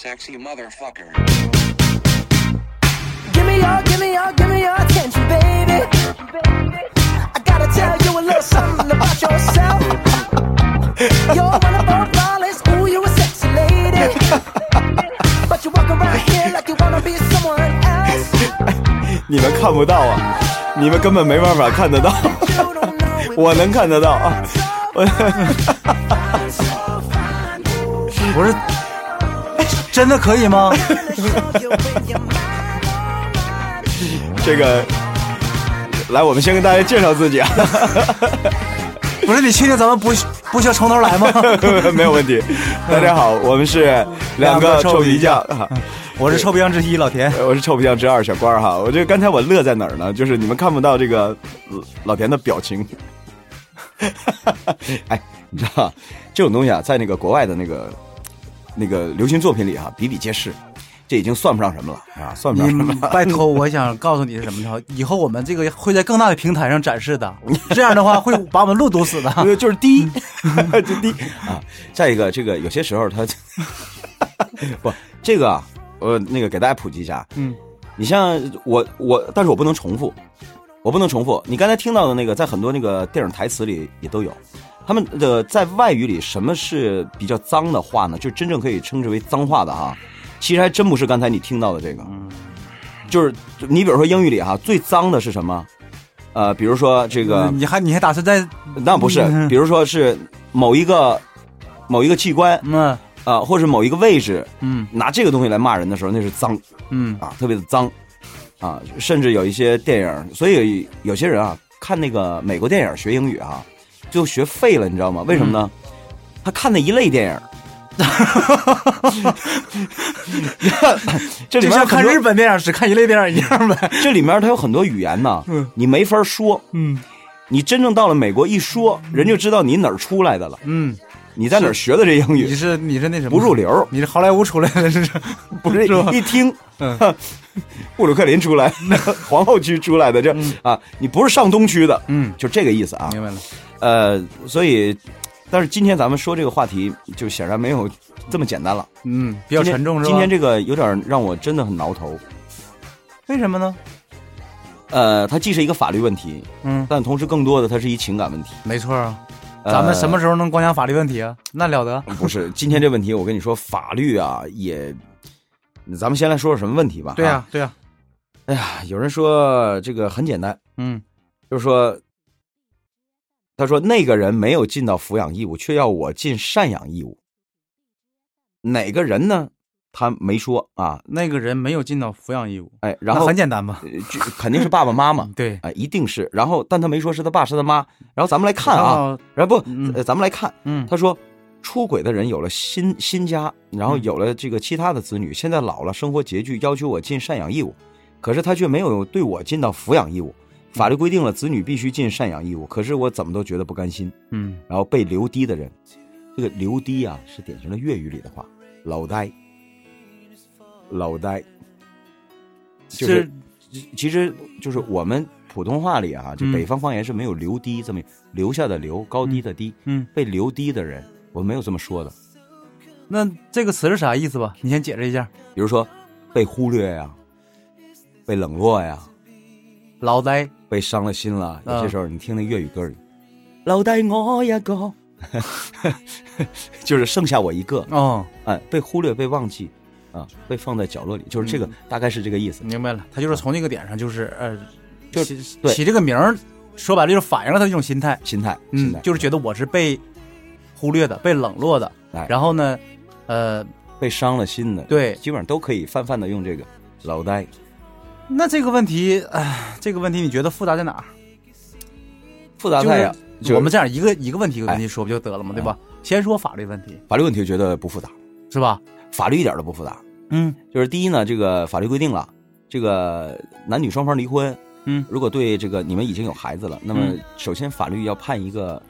sexy motherfucker. Give me your, give me your, give me your attention, baby. I gotta tell you a little something about yourself. You're one of our flawless, ooh, you a sexy lady. But you walk around here like you wanna be someone else. 你们看不到啊，你们根本没办法看得到我能看得到啊。我不是，真的可以吗. 这个，来，我们先跟大家介绍自己啊，不是，你确定咱们不不需要从头来吗？没有问题。大家好，我们是两个臭皮匠。啊我是臭皮匠之一老田。我是臭皮匠之二小官儿哈，我这刚才我乐在哪儿呢？就是你们看不到这个呃老田的表情。哎，你知道这种东西啊，在那个国外的那个那个流行作品里哈、比比皆是，这已经算不上什么了啊，算不上什么了。拜托，我想告诉你是什么呢？以后我们这个会在更大的平台上展示的，这样的话会把我们路堵死的。呃，就是低，就低啊。再一个，这个有些时候他不，这个啊，呃，那个给大家普及一下，嗯，你像我我，但是我不能重复，我不能重复。你刚才听到的那个，在很多那个电影台词里也都有。他们的在外语里，什么是比较脏的话呢？就真正可以称之为脏话的哈，其实还真不是刚才你听到的这个，就是你比如说英语里哈，最脏的是什么？呃，比如说这个，你还你还打算在那不是，嗯。比如说是某一个某一个器官嗯。啊、或者某一个位置，嗯。拿这个东西来骂人的时候，那是脏嗯。啊，特别的脏啊，甚至有一些电影，所以有些人啊，看那个美国电影学英语啊，就学废了，你知道吗？为什么呢？他看的一类电影。这里面很多日本电影只看一类电影一样呗。这里面它有很多语言呢，你没法说。嗯你真正到了美国一说，人就知道你哪儿出来的了，嗯，你在哪儿学的这英语你，是你是那什么不入流。你是好莱坞出来的，这是 不是一听，嗯布鲁克林出来，皇后区出来的这啊，你不是上东区的，嗯，就这个意思啊。明白了。呃，所以，但是今天咱们说这个话题，就显然没有这么简单了，嗯，比较沉重是吧？今天这个有点让我真的很挠头。为什么呢？呃，它既是一个法律问题，嗯，但同时更多的它是一情感问题。没错啊。呃咱们什么时候能光讲法律问题啊？那了得。不是今天这问题，我跟你说，法律啊也，咱们先来说说什么问题吧。对呀、啊，对呀、哎呀，有人说这个很简单，嗯就是说，他说那个人没有尽到抚养义务，却要我尽赡养义务。哪个人呢？他没说啊。那个人没有尽到抚养义务，哎，然后很简单嘛。呃就肯定是爸爸妈妈，对，哎，一定是。然后，但他没说是他爸是他妈。然后咱们来看啊，，然后不，嗯呃，咱们来看，嗯，他说，出轨的人有了新新家，然后有了这个其他的子女，现在老了，生活拮据，要求我尽赡养义务，可是他却没有对我尽到抚养义务。法律规定了子女必须尽赡养义务，可是我怎么都觉得不甘心。嗯然后被留低的人，这个留低啊是典型的粤语里的话，老呆，老呆，就是其实就是我们普通话里啊，就嗯北方方言是没有留低这么留下的留，高低的低，嗯，被留低的人，我没有这么说的。那这个词是啥意思吧？你先解释一下。比如说被忽略呀、被冷落呀、老呆，被伤了心了。有些嗯时候你听那粤语歌里，留低我一个，就是剩下我一个，哦，哎，被忽略、被忘记，啊，被放在角落里，就是这个，大概是这个意思。明白了，他就是从那个点上，就是呃，就起起这个名儿，说白了就是反映了他这种心态，心态，心嗯，，就是觉得我是被忽略的、被冷落的，哎。然后呢，呃，被伤了心的，对。基本上都可以泛泛的用这个老呆。那这个问题，哎，这个问题你觉得复杂在哪儿？复杂在呀，就是我们这样一个一个问题一个问题哎说不就得了吗？对吧？先说法律问题，法律问题，觉得不复杂，是吧？法律一点都不复杂。嗯就是第一呢，这个法律规定了，这个男女双方离婚，嗯如果对这个你们已经有孩子了，那么嗯首先法律要判一个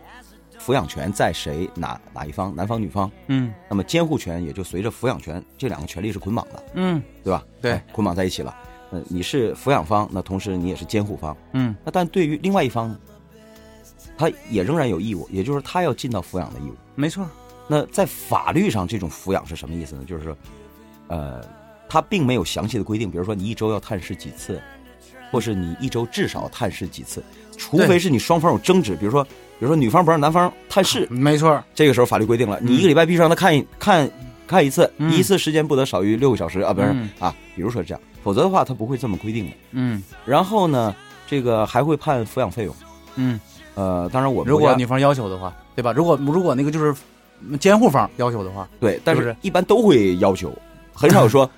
抚养权在谁哪哪一方，男方女方，嗯那么监护权也就随着抚养权这两个权利是捆绑的，嗯对吧？对哎捆绑在一起了。呃，你是抚养方，那同时你也是监护方。嗯那但对于另外一方呢，他也仍然有义务，也就是他要尽到抚养的义务。没错，那在法律上，这种抚养是什么意思呢？就是说，呃，他并没有详细的规定，比如说你一周要探视几次，或是你一周至少探视几次，除非是你双方有争执，比如说，比如说女方不让男方探视，没错，这个时候法律规定了，你一个礼拜必须让他看一看看一次，嗯一次时间不得少于六个小时啊，不是嗯啊，比如说这样，否则的话他不会这么规定的。嗯然后呢，这个还会判抚养费用。嗯，呃，当然我们如果女方要求的话，对吧？如果如果那个就是监护方要求的话，对，但是一般都会要求，很少说，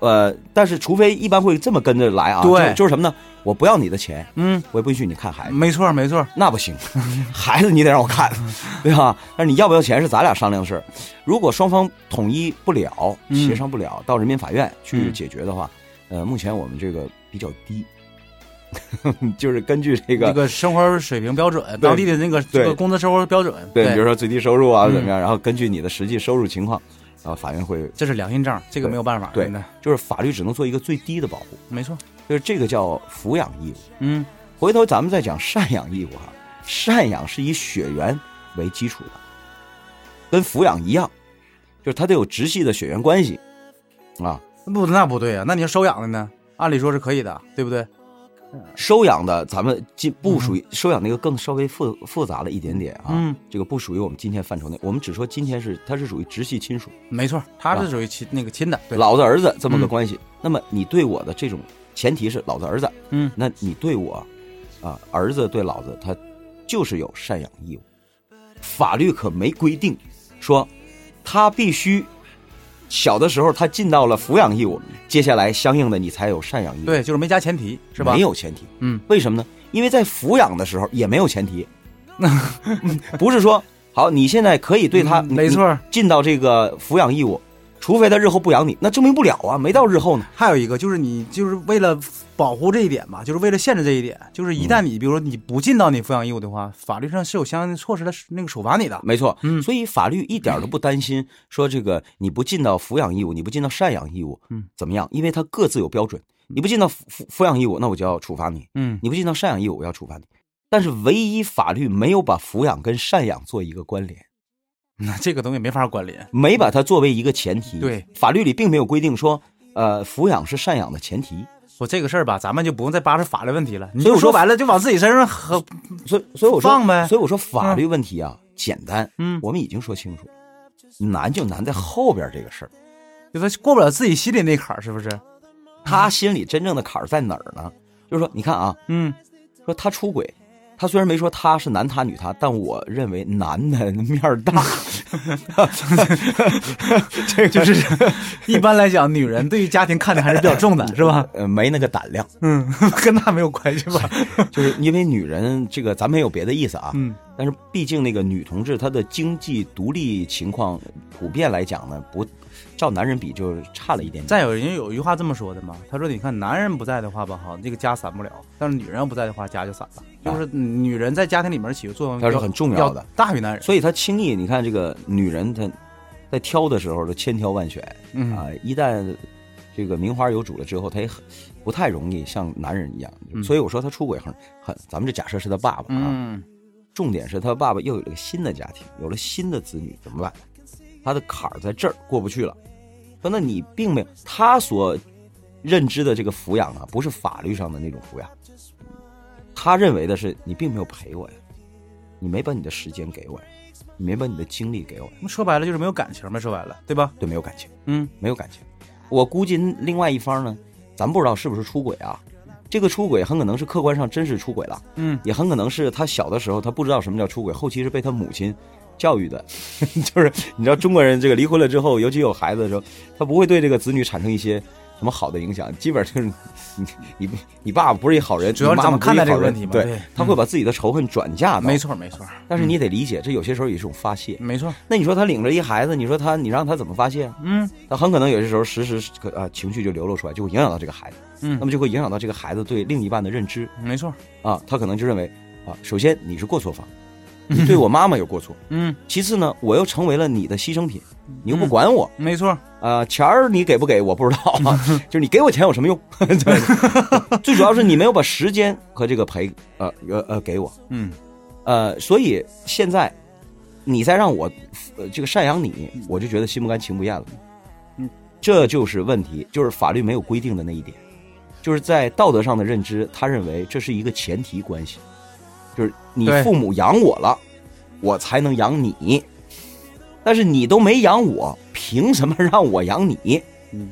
呃，但是除非一般会这么跟着来啊，对。就就是什么呢？我不要你的钱，嗯，我也不允许你看孩子，没错没错，那不行，孩子你得让我看，对吧？但是你要不要钱是咱俩商量的事儿，如果双方统一不了，嗯。协商不了，到人民法院去嗯解决的话，呃，目前我们这个比较低，就是根据这个这个生活水平标准，当地的那个对这个工资生活标准，对，比如说最低收入啊嗯。怎么样，然后根据你的实际收入情况，然后法院会这是良心账，这个没有办法，对真的就是法律只能做一个最低的保护，没错，就是这个叫抚养义务。嗯回头咱们再讲赡养义务哈，赡养是以血缘为基础的，跟抚养一样，就是他得有直系的血缘关系啊。不那不对啊，那你要收养的呢？按理说是可以的，对不对？收养的咱们今不属于收养那个更稍微复复杂了一点点啊，嗯。这个不属于我们今天范畴内，我们只说今天是它是属于直系亲属，没错，他是属于亲那个亲的，对，老子儿子这么个嗯。关系。那么你对我的这种前提是老子儿子，嗯。那你对我，啊，儿子对老子，他就是有赡养义务。法律可没规定说他必须小的时候他尽到了抚养义务，接下来相应的你才有赡养义务。，对，就是没加前提，是吧？没，有前提。嗯，为什么呢？因为在抚养的时候也没有前提，不是说好你现在可以对他，嗯没错。尽到这个抚养义务，除非他日后不养你，那证明不了啊，没到日后呢。还有一个就是你就是为了保护这一点吧，就是为了限制这一点，就是一嗯旦你比如说你不尽到你抚养义务的话，法律上是有相应的措施来那个处罚你的。没错，嗯所以法律一点都不担心说这个你不尽到抚养义务，你不尽到赡养义务，嗯，怎么样？因为它各自有标准，你不尽到抚抚抚养义务，那我就要处罚你；嗯，你不尽到赡养义务，我要处罚你。但是唯一法律没有把抚养跟赡养做一个关联，那这个东西没法关联。没把它作为一个前提。对，法律里并没有规定说，呃，抚养是赡养的前提。说这个事儿吧，咱们就不用再扒扯法律问题了，你所以我说就说白了，就往自己身上和所以，所以我说，放呗所以我说法律问题啊，简单。嗯我们已经说清楚了，难就难在后边这个事儿。就他过不了自己心里那坎儿，是不是？他心里真正的坎儿在哪儿呢？就是说，你看啊，嗯，说他出轨，他虽然没说他是男他女他，但我认为男的面儿大，这个就是一般来讲，女人对于家庭看的还是比较重的，是吧？呃没那个胆量，嗯，跟他没有关系吧？就是因为女人这个咱没有别的意思啊，嗯，但是毕竟那个女同志她的经济独立情况普遍来讲呢，不照男人比就差了一点点。再有人有一句话这么说的嘛，他说：“你看，男人不在的话吧，哈，这个家散不了；但是女人要不在的话，家就散了。就是女人在家庭里面起的作用，它是很重要的，大于男人。所以她轻易，你看这个女人她在挑的时候都千挑万选，嗯啊，一旦这个名花有主了之后，他也很不太容易像男人一样。嗯所以我说他出轨很很，咱们这假设是他爸爸啊，嗯，重点是他爸爸又有了个新的家庭，有了新的子女，怎么办？他的坎儿在这儿过不去了。说那你并没有他所认知的这个抚养啊，不是法律上的那种抚养，他认为的是你并没有陪我呀，你没把你的时间给我呀，你没把你的精力给我呀，那说白了就是没有感情呗，说白了，对吧？对，没有感情。嗯，没有感情。我估计另外一方呢，咱不知道是不是出轨啊。这个出轨很可能是客观上真是出轨了，嗯，也很可能是他小的时候他不知道什么叫出轨，后期是被他母亲教育的。就是你知道中国人这个离婚了之后，尤其有孩子的时候，他不会对这个子女产生一些什么好的影响，基本上就是你 你你爸爸不是一好人，主要是你妈妈不是怎么看待这个问题嘛对对，他会把自己的仇恨转嫁到。没，错没错，但是你得理解，这有些时候也是一种发泄。没错，那你说他领着一孩子，你说他你让他怎么发泄啊？嗯他很可能有些时候时时可啊情绪就流露出来，就会影响到这个孩子，嗯那么就会影响到这个孩子对另一半的认知没错，啊，他可能就认为啊，首先你是过错方，你对我妈妈有过错。嗯，其次呢，我又成为了你的牺牲品，你又不管我，没错，呃，钱儿你给不给我不知道啊，就是你给我钱有什么用？对 最主要是你没有把时间和这个陪呃呃呃给我，嗯呃，所以现在你再让我呃这个赡养你，我就觉得心不甘情不愿了。嗯，这就是问题，就是法律没有规定的那一点，就是在道德上的认知，他认为这是一个前提关系，就是你父母养我了，我才能养你，但是你都没养我，凭什么让我养你？嗯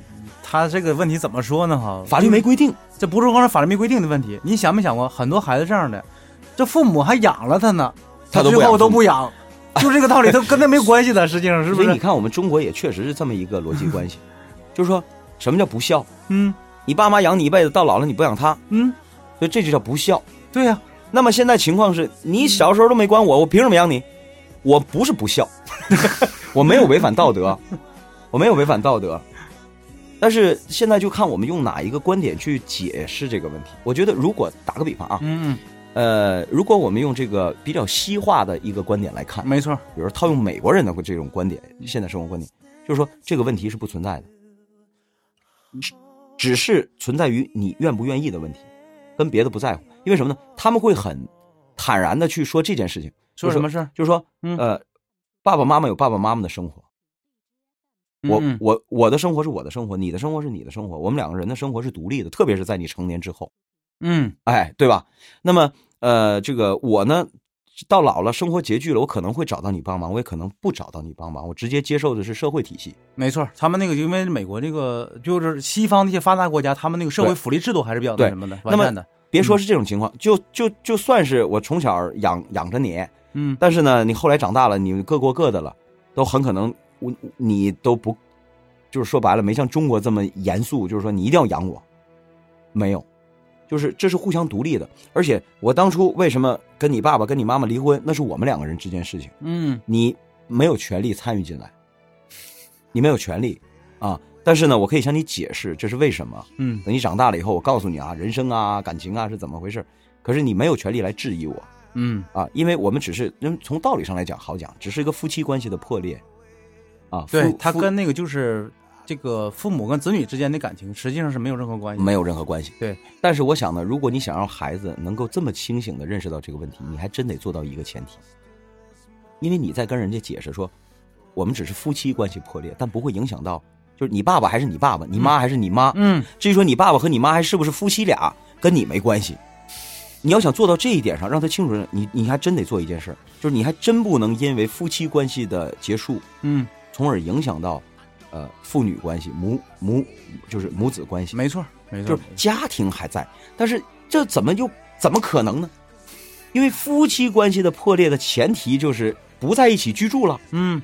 他这个问题怎么说呢？哈，法律没规定，这不是光是法律没规定的问题。你想没想过，很多孩子这样的，这父母还养了他呢，他最后都不养 就这个道理，他跟他没关系的，实际上是不是？所以你看，我们中国也确实是这么一个逻辑关系，就是说什么叫不孝？嗯你爸妈养你一辈子，到老了你不养他，嗯，所以这就叫不孝。对呀、那么现在情况是你小时候都没管我，我凭什么养你？我不是不孝，我没有违反道德，我没有违反道德。但是现在就看我们用哪一个观点去解释这个问题。我觉得，如果打个比方啊，嗯呃，如果我们用这个比较西化的一个观点来看嗯，，没错，比如说套用美国人的这种观点，现代生活观点，就是说这个问题是不存在的，只只是存在于你愿不愿意的问题，跟别的不在乎。因为什么呢？他们会很坦然的去说这件事情，说什么事儿？就是说，嗯呃，爸爸妈妈有爸爸妈妈的生活，我嗯我我的生活是我的生活，你的生活是你的生活，我们两个人的生活是独立的，特别是在你成年之后。嗯哎，对吧？那么，呃，这个我呢，到老了，生活拮据了，我可能会找到你帮忙，我也可能不找到你帮忙，我直接接受的是社会体系。没错，他们那个因为美国这个就是西方那些发达国家，他们那个社会福利制度还是比较那什么的，那么完善的。别说是这种情况，就就就算是我从小养养着你，嗯但是呢，你后来长大了，你各过各的了，都很可能我你都不，就是说白了，没像中国这么严肃，就是说你一定要养我，没有，就是这是互相独立的。而且我当初为什么跟你爸爸跟你妈妈离婚，那是我们两个人之间事情。嗯你没有权利参与进来，你没有权利啊。但是呢，我可以向你解释这是为什么。嗯等你长大了以后，我告诉你啊，人生啊、感情啊是怎么回事。可是你没有权利来质疑我嗯啊，因为我们只是，因为从道理上来讲好讲，只是一个夫妻关系的破裂啊。对他跟那个就是这个父母跟子女之间的感情，实际上是没有任何关系。没有任何关系。对，但是我想呢，如果你想让孩子能够这么清醒的认识到这个问题，你还真得做到一个前提，因为你在跟人家解释说，我们只是夫妻关系破裂，但不会影响到，就是你爸爸还是你爸爸，你妈还是你妈。嗯至于说你爸爸和你妈还是不是夫妻俩，跟你没关系。你要想做到这一点上，让他清楚，你你还真得做一件事儿，就是你还真不能因为夫妻关系的结束，嗯，从而影响到，呃，父女关系、母母就是母子关系。没错没错就是，家庭还在，但是这怎么就怎么可能呢？因为夫妻关系的破裂的前提就是不在一起居住了。嗯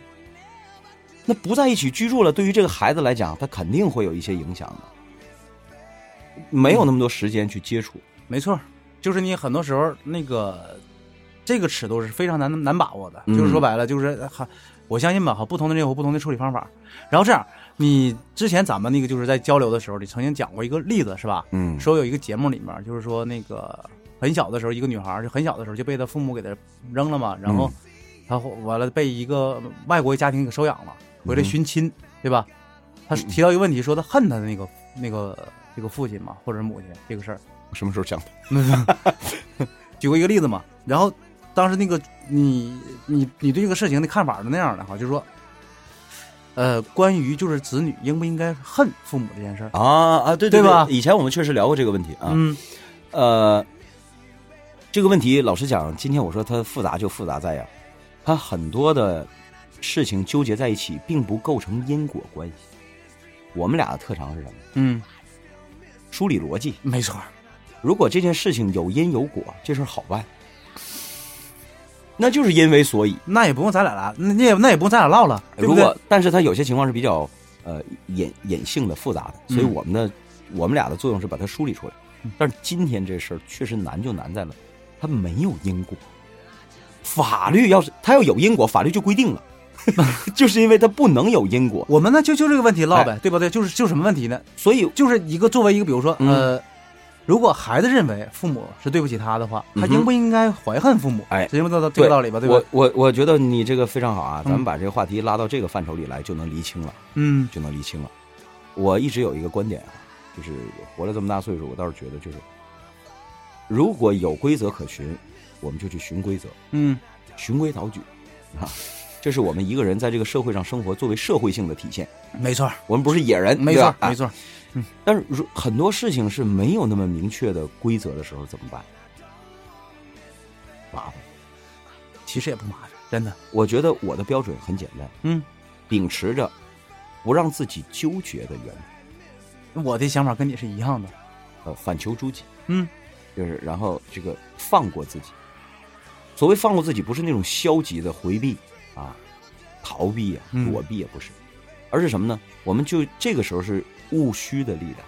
那不在一起居住了，对于这个孩子来讲，他肯定会有一些影响的。没有那么多时间去接触，没错，就是你很多时候那个这个尺度是非常难难把握的，嗯就是说白了，就是哈，我相信吧，哈，不同的人有不同的处理方法。然后这样，你之前咱们那个就是在交流的时候，你曾经讲过一个例子是吧？嗯说有一个节目里面，就是说那个很小的时候，一个女孩就很小的时候就被她父母给她扔了嘛，然后她完了被一个外国家庭给收养了，回来寻亲，对吧？她提到一个问题，说她恨她的那个那个这个父亲嘛，或者是母亲这个事儿。什么时候讲的？举过一个例子嘛，然后当时那个你你你对这个事情的看法是那样的哈，就是说，呃，关于就是子女应不应该恨父母这件事儿，啊啊，对对对吧以前我们确实聊过这个问题啊。嗯呃，这个问题老实讲，今天我说它复杂就复杂在呀，它很多的事情纠结在一起，并不构成因果关系。我们俩的特长是什么？嗯，梳理逻辑。没错，如果这件事情有因有果，这事儿好办，那就是因为所以。那也不用咱俩了，那那也那也不用咱俩唠了，对不对如果？但是它有些情况是比较呃隐隐性的、复杂的，所以嗯我们的、我们俩的作用是把它梳理出来。但是今天这事儿确实难就难在了，它没有因果。法律要是它要有因果，法律就规定了，就是因为它不能有因果，我们呢就就这个问题唠呗，对不对？就是就什么问题呢？所以就是一个作为一个，比如说嗯呃，如果孩子认为父母是对不起他的话，他应不应该怀恨父母？哎这不道这个道理吧？对吧我？我我觉得你这个非常好啊，咱们嗯把这个话题拉到这个范畴里来，就能厘清了，嗯就能厘清了。我一直有一个观点啊，就是活了这么大岁数，我倒是觉得就是，如果有规则可循，我们就去循规则，嗯，循规蹈矩啊，这是我们一个人在这个社会上生活作为社会性的体现。没错，我们不是野人，没错，没错。但是如很多事情是没有那么明确的规则的时候，怎么办？麻烦。其实也不麻烦，真的。我觉得我的标准很简单，嗯，秉持着不让自己纠结的原则，我的想法跟你是一样的。呃，反求诸己，嗯，就是然后这个放过自己。所谓放过自己，不是那种消极的回避啊、逃避啊、嗯躲避也不是，而是什么呢？我们就这个时候是务虚的力量。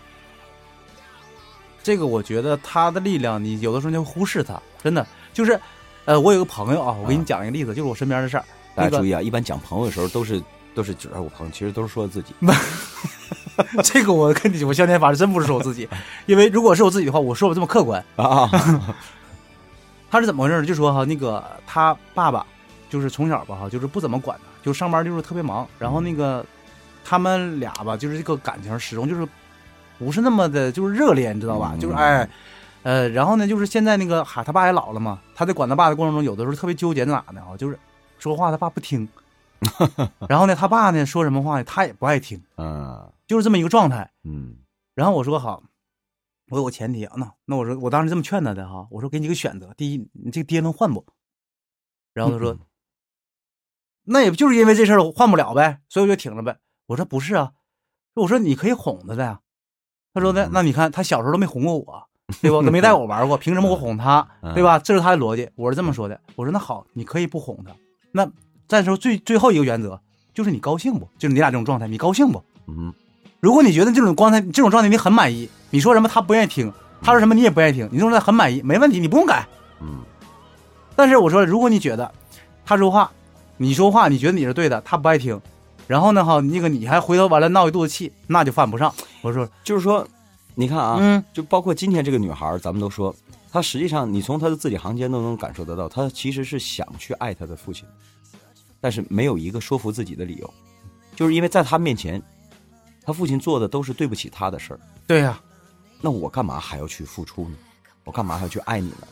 这个我觉得他的力量，你有的时候就忽视他，真的就是，呃，我有个朋友啊，我给你讲一个例子，就是我身边的事儿。大家注意啊，一般讲朋友的时候都是都是指着我朋友，其实都是说自己。这个我跟你，我相天法是真不是说我自己，因为如果是我自己的话，我说我这么客观。啊，他是怎么回事呢？就说哈，那个他爸爸就是从小吧哈，就是不怎么管他，就上班就是特别忙。然后那个他们俩吧，就是这个感情始终就是不是那么的，就是热烈，你知道吧？嗯就是哎，呃，然后呢，就是现在那个哈，他爸也老了嘛，他在管他爸的过程中，有的时候特别纠结在哪呢啊，就是说话他爸不听，然后呢，他爸呢说什么话呢，他也不爱听，嗯就是这么一个状态。嗯然后我说好，我有个前提啊，那那我说我当时这么劝他的哈，我说给你个选择，第一，你这个爹能换不？然后他说，嗯那也就是因为这事儿换不了呗，所以我就挺着呗。我说不是啊，我说你可以哄他的呀。他说那嗯那你看他小时候都没哄过我，对吧？都没带我玩过，凭什么我哄他，嗯对吧？这是他的逻辑，我是这么说的。我说那好，你可以不哄他。那再说最最后一个原则就是你高兴不？就是你俩这种状态，你高兴不？嗯如果你觉得这种状态这种状态你很满意，你说什么他不愿意听，他说什么你也不愿意听，你这种状态很满意，没问题，你不用改。嗯但是我说，如果你觉得他说话，你说话你觉得你是对的，他不爱听，然后呢哈，那个你还回头完了闹一肚子气，那就犯不上。我说，就是说，你看啊，嗯，就包括今天这个女孩，咱们都说，她实际上你从她的字里行间都能感受得到，她其实是想去爱她的父亲，但是没有一个说服自己的理由，就是因为在她面前，她父亲做的都是对不起她的事儿，对呀、那我干嘛还要去付出呢？我干嘛还要去爱你呢？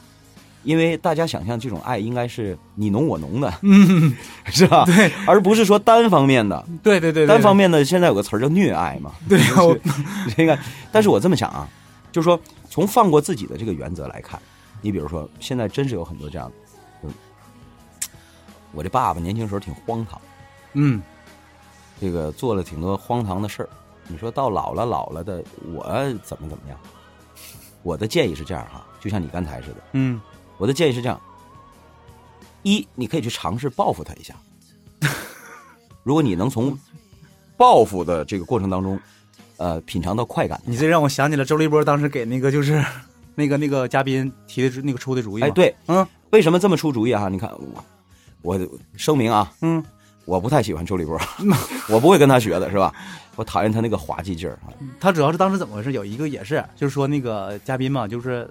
因为大家想象这种爱应该是你侬我侬的，嗯，是吧？对，而不是说单方面的。对对对对，单方面的现在有个词儿叫虐爱嘛，对呀、我 这个，但是我这么想啊，就是说从放过自己的这个原则来看，你比如说现在真是有很多这样的，就我这爸爸年轻时候挺荒唐，嗯这个做了挺多荒唐的事儿。你说到老了老了的我怎么怎么样？我的建议是这样哈，就像你刚才似的，嗯我的建议是这样：一，你可以去尝试报复他一下。如果你能从报复的这个过程当中，呃，品尝到快感，你这让我想起了周立波当时给那个就是那个那个嘉宾提的那个出的主意哎，，对，嗯为什么这么出主意啊？你看我，我声明啊，嗯，我不太喜欢周立波，我不会跟他学的，是吧？我讨厌他那个滑稽劲儿啊。他主要是当时怎么回事？有一个也是，就是说那个嘉宾嘛，就是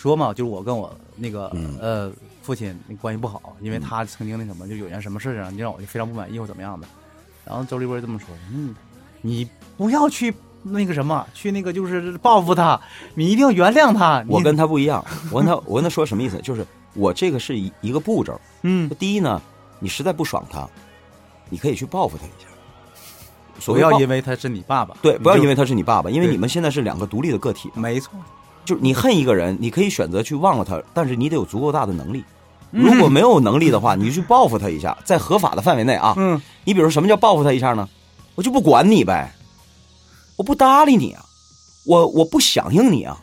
说嘛，就是我跟我那个、嗯呃父亲那关系不好，因为他曾经那什么，就有件什么事儿啊，你让我就非常不满意或怎么样的。然后周立波这么说，嗯，你不要去那个什么，去那个就是报复他，你一定要原谅他。我跟他不一样，我跟他我跟他说什么意思？就是我这个是一一个步骤。嗯，第一呢，你实在不爽他，你可以去报复他一下。所不要因为他是你爸爸，对，不要因为为他是你爸爸，因为你们现在是两个独立的个体。没错，就是你恨一个人，你可以选择去忘了他，但是你得有足够大的能力。嗯如果没有能力的话，你就去报复他一下，在合法的范围内啊。嗯，你比如说什么叫报复他一下呢？我就不管你呗，我不搭理你啊，我我不响应你啊，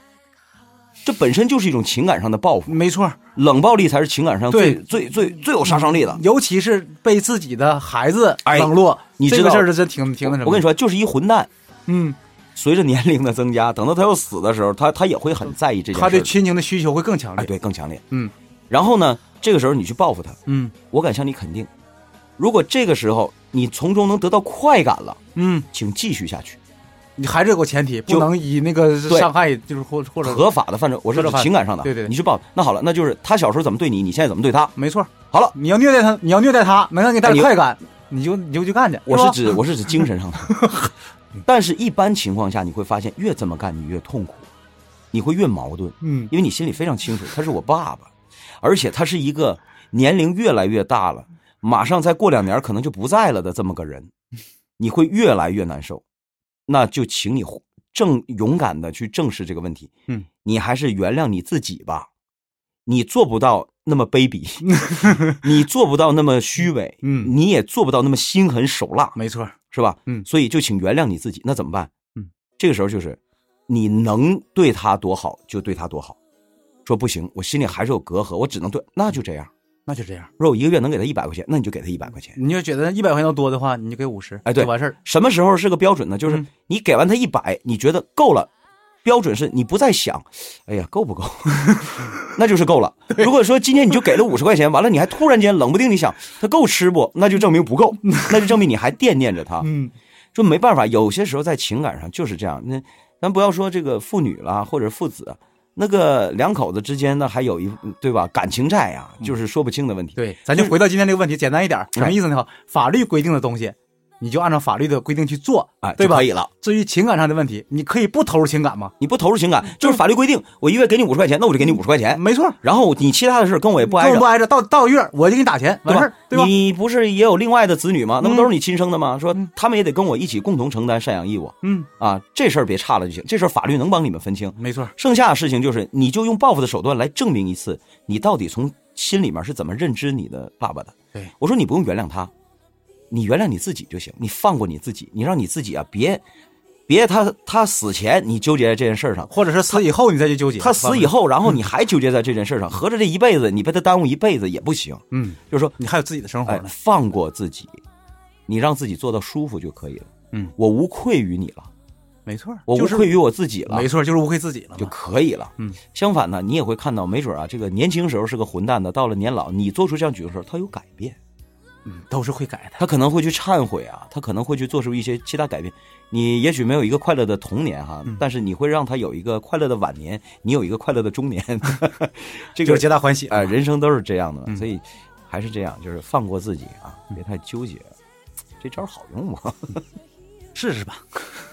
这本身就是一种情感上的报复，没错，冷暴力才是情感上最最最最有杀伤力的。尤其是被自己的孩子哎冷落，你知道这个事儿是真挺挺那什么。我跟你，说，就是一混蛋。嗯，随着年龄的增加，等到他要死的时候，他他也会很在意这件事。他对亲情的需求会更强烈。哎，对，更强烈。嗯然后呢，这个时候你去报复他，嗯我敢向你肯定，如果这个时候你从中能得到快感了，嗯，请继续下去。你还是有个前提，不能以那个伤害，就是或或者合法的范畴，我是情感上的，对对对你去报，那好了，那就是他小时候怎么对你，你现在怎么对他？没错。好了，你要虐待他，你要虐待他，能让你带来快感，你就你就去干去。我是指我是指精神上的，但是一般情况下你会发现，越这么干你越痛苦，你会越矛盾，嗯，因为你心里非常清楚，他是我爸爸，而且他是一个年龄越来越大了，马上再过两年可能就不在了的这么个人，你会越来越难受。那就请你正勇敢的去正视这个问题。嗯，你还是原谅你自己吧，你做不到那么卑鄙，你做不到那么虚伪，嗯你也做不到那么心狠手辣，没错。是吧？嗯所以就请原谅你自己。那怎么办？嗯，这个时候就是你能对他多好就对他多好。说不行，我心里还是有隔阂，我只能对，那就这样。那就这样。如果我一个月能给他一百块钱，那你就给他一百块钱。你就觉得一百块钱多的话，你就给五十，哎，对，完事儿。什么时候是个标准呢？就是嗯你给完他一百，你觉得够了，标准是你不再想，哎呀，够不够？那就是够了。如果说今天你就给了五十块钱，完了你还突然间冷不丁你想他够吃不，那就证明不够，那就证明你还惦念着他。嗯，说没办法，有些时候在情感上就是这样。那咱不要说这个父女啦，或者父子，那个两口子之间呢，还有一对吧？感情债呀、就是说不清的问题。对，咱就回到今天这个问题，简单一点，什么意思呢？法律规定的东西，你就按照法律的规定去做，哎，对吧就可以了。至于情感上的问题，你可以不投入情感吗？你不投入情感，就是法律规定，我一月给你五十块钱，那我就给你五十块钱。没错，然后你其他的事跟我也不挨着跟我不，挨着，到到月我就给你打钱，完事儿，对吧？嗯你不是也有另外的子女吗？那不都是你亲生的吗？说他们也得跟我一起共同承担赡养义务嗯，啊，这事儿别差了就行。这事儿法律能帮你们分清。没错，剩下的事情就是，你就用报复的手段来证明一次，你到底从心里面是怎么认知你的爸爸的。对我说你不用原谅他，你原谅你自己就行，你放过你自己，你让你自己啊，别别他他死前你纠结在这件事上，或者是死以后你再去纠结，他死以，后，然后你还纠结在这件事上，合着这一辈子你被他耽误一辈子也不行。嗯，就是说，你还有自己的生活哎，呢，放过自己，你让自己做到舒服就可以了。嗯，我无愧于你了，没错，就是我无愧于我自己了，没错，就是无愧自己了就。可以了。嗯，相反呢，你也会看到，没准啊，这个年轻时候是个混蛋的，到了年老，你做出这样举动的时候，他有改变，嗯，都是会改的。他可能会去忏悔啊，他可能会去做出一些其他改变。你也许没有一个快乐的童年哈，嗯但是你会让他有一个快乐的晚年，你有一个快乐的中年，这个就是皆大欢喜哎、嘛人生都是这样的，嗯所以还是这样，就是放过自己啊，别太纠结。这招好用吗？试试吧。